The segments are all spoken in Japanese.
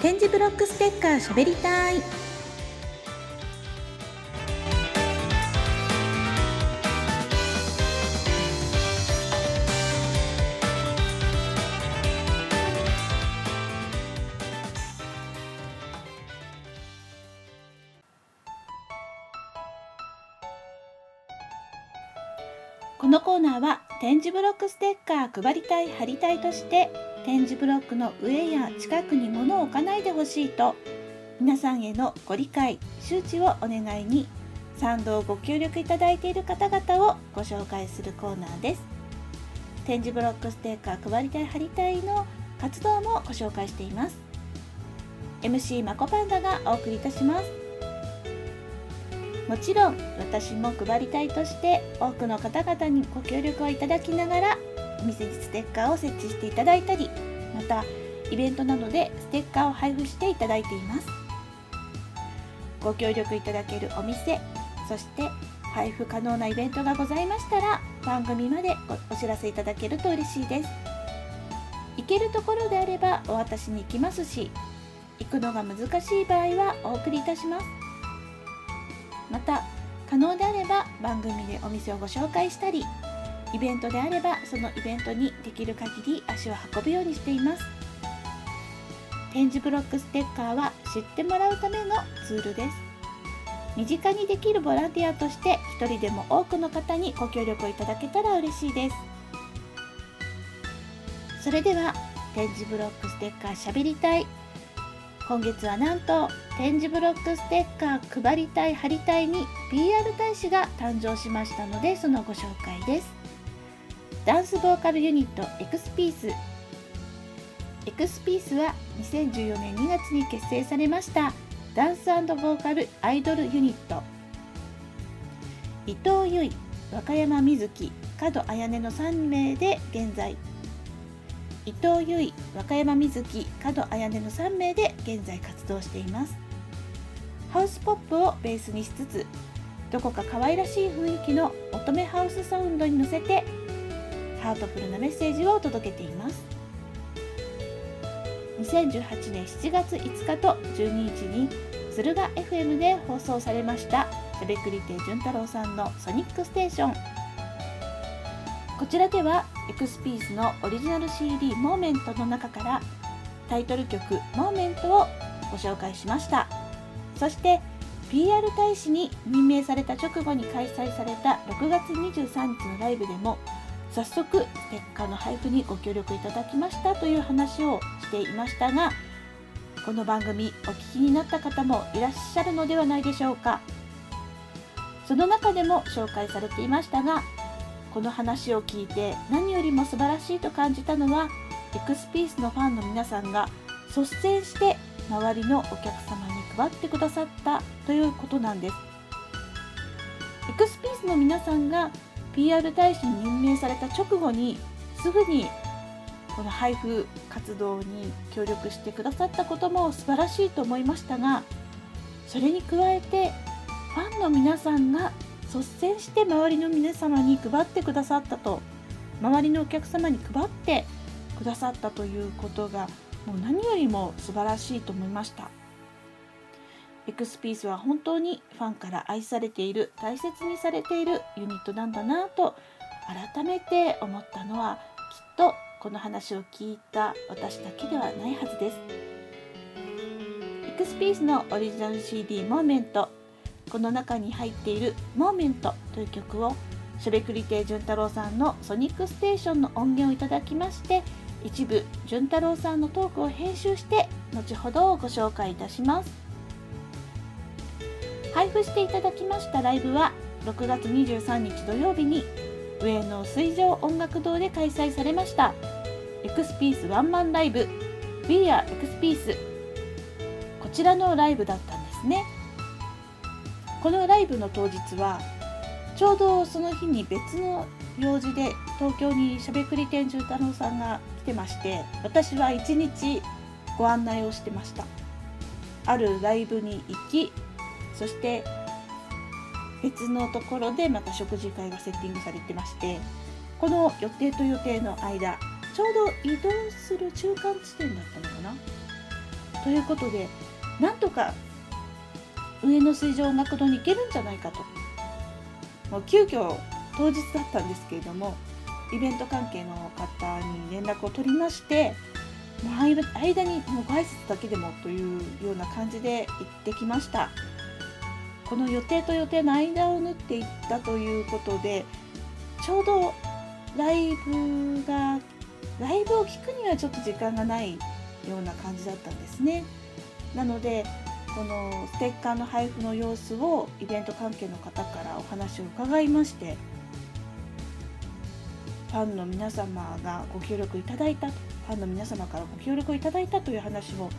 点字ブロックステッカーしゃべりたい。このコーナーは点字ブロックステッカー配りたい貼りたいとして点字ブロックの上や近くに物を置かないでほしいと皆さんへのご理解周知をお願いに賛同ご協力いただいている方々をご紹介するコーナーです。点字ブロックステッカー配りたい貼りたいの活動もご紹介しています。MC まこパンダがお送りいたします。もちろん私も配りたいとして多くの方々にご協力をいただきながらお店にステッカーを設置していただいたりまたイベントなどでステッカーを配布していただいています。ご協力いただけるお店そして配布可能なイベントがございましたら番組までお知らせいただけると嬉しいです。行けるところであればお渡しに行きますし行くのが難しい場合はお送りいたします。また可能であれば番組でお店をご紹介したりイベントであればそのイベントにできる限り足を運ぶようにしています。点字ブロックステッカーは知ってもらうためのツールです。身近にできるボランティアとして一人でも多くの方にご協力をいただけたら嬉しいです。それでは点字ブロックステッカーしゃべりたい。今月はなんと点字ブロックステッカー配りたい貼りたいに PR 大使が誕生しましたのでそのご紹介です。ダンスボーカルユニットエクスピース。エクスピースは2014年2月に結成されましたダンスボーカルアイドルユニット。伊藤由衣和歌山瑞希角彩音の3名で現在。伊藤由衣和歌山瑞希角彩音の3名で現在活動しています。ハウスポップをベースにしつつどこか可愛らしい雰囲気の乙女ハウスサウンドに乗せてハートフルなメッセージを届けています。2018年7月5日と12日に敦賀 FM で放送されましたしゃべくり亭潤太郎さんのソニックステーション。こちらではエクスピースのオリジナル CD モーメントの中からタイトル曲モーメントをご紹介しました。そして PR 大使に任命された直後に開催された6月23日のライブでも早速ステッカーの配布にご協力いただきましたという話をしていましたがこの番組お聞きになった方もいらっしゃるのではないでしょうか。その中でも紹介されていましたがこの話を聞いて何よりも素晴らしいと感じたのはエクスピースのファンの皆さんが率先して周りのお客様に配ってくださったということなんです。エクスピースの皆さんが PR 大使に任命された直後にすぐにこの配布活動に協力してくださったことも素晴らしいと思いましたがそれに加えてファンの皆さんが率先して周りの皆様に配ってくださったと周りのお客様に配ってくださったということがもう何よりも素晴らしいと思いました。エクスピースは本当にファンから愛されている大切にされているユニットなんだなと改めて思ったのはきっとこの話を聞いた私だけではないはずです。エクスピースのオリジナル CD モーメントこの中に入っている「モーメント」という曲をしゃべくり亭潤太郎さんの「ソニックステーション」の音源をいただきまして一部潤太郎さんのトークを編集して後ほどご紹介いたします。配布していただきましたライブは6月23日土曜日に上野水上音楽堂で開催されました。エクスピースワンマンライブ。We are エクスピースこちらのライブだったんですね。このライブの当日はちょうどその日に別の用事で東京にしゃべくり天重太郎さんが来てまして私は一日ご案内をしてました。あるライブに行きそして別のところでまた食事会がセッティングされてましてこの予定と予定の間ちょうど移動する中間地点だったのかな？ということでなんとか上野水上音楽堂に行けるんじゃないかと。もう急遽当日だったんですけれどもイベント関係の方に連絡を取りましてもう間にもう挨拶だけでもというような感じで行ってきました。この予定と予定の間を縫っていったということでちょうどライブがライブを聴くにはちょっと時間がないような感じだったんですね。なのでこのステッカーの配布の様子をイベント関係の方からお話を伺いましてファンの皆様がご協力いただいたファンの皆様からご協力いただいたという話を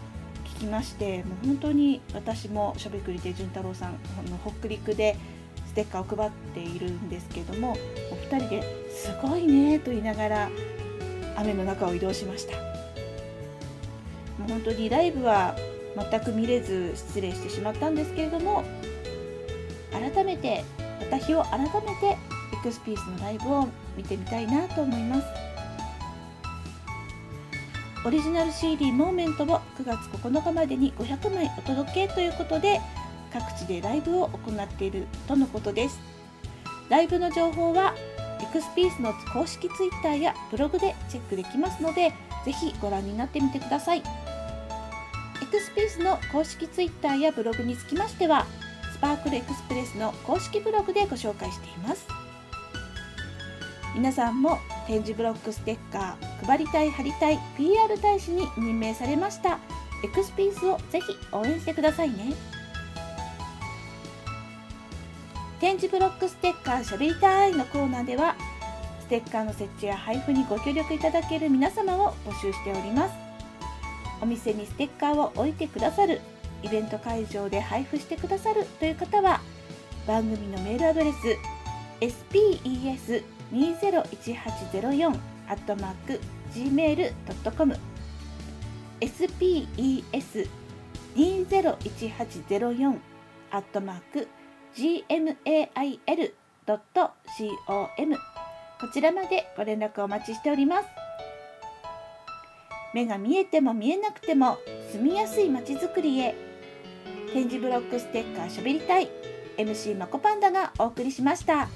きましてもう本当に私もしゃべくりで潤太郎さんの北陸でステッカーを配っているんですけどもお二人ですごいねと言いながら雨の中を移動しました。もう本当にライブは全く見れず失礼してしまったんですけれども改めてまた日を改めてエクスピースのライブを見てみたいなと思います。オリジナル CD モーメントを9月9日までに500枚お届けということで各地でライブを行っているとのことです。ライブの情報はエクスピースの公式 Twitter やブログでチェックできますのでぜひご覧になってみてください。エクスピースの公式 Twitter やブログにつきましてはスパークルエクスプレスの公式ブログでご紹介しています。皆さんも点字ブロックステッカー配りたい貼りたい PR 大使に任命されました。エクスピースをぜひ応援してくださいね。展示ブロックステッカーしゃべりたいのコーナーではステッカーの設置や配布にご協力いただける皆様を募集しております。お店にステッカーを置いてくださるイベント会場で配布してくださるという方は番組のメールアドレス spes 201804アットマーク gmail.com spes 201804アットマーク gmail.com こちらまでご連絡お待ちしております。目が見えても見えなくても住みやすいまちづくりへ。展示ブロックステッカーしゃべりたい。MC まこパンダがお送りしました。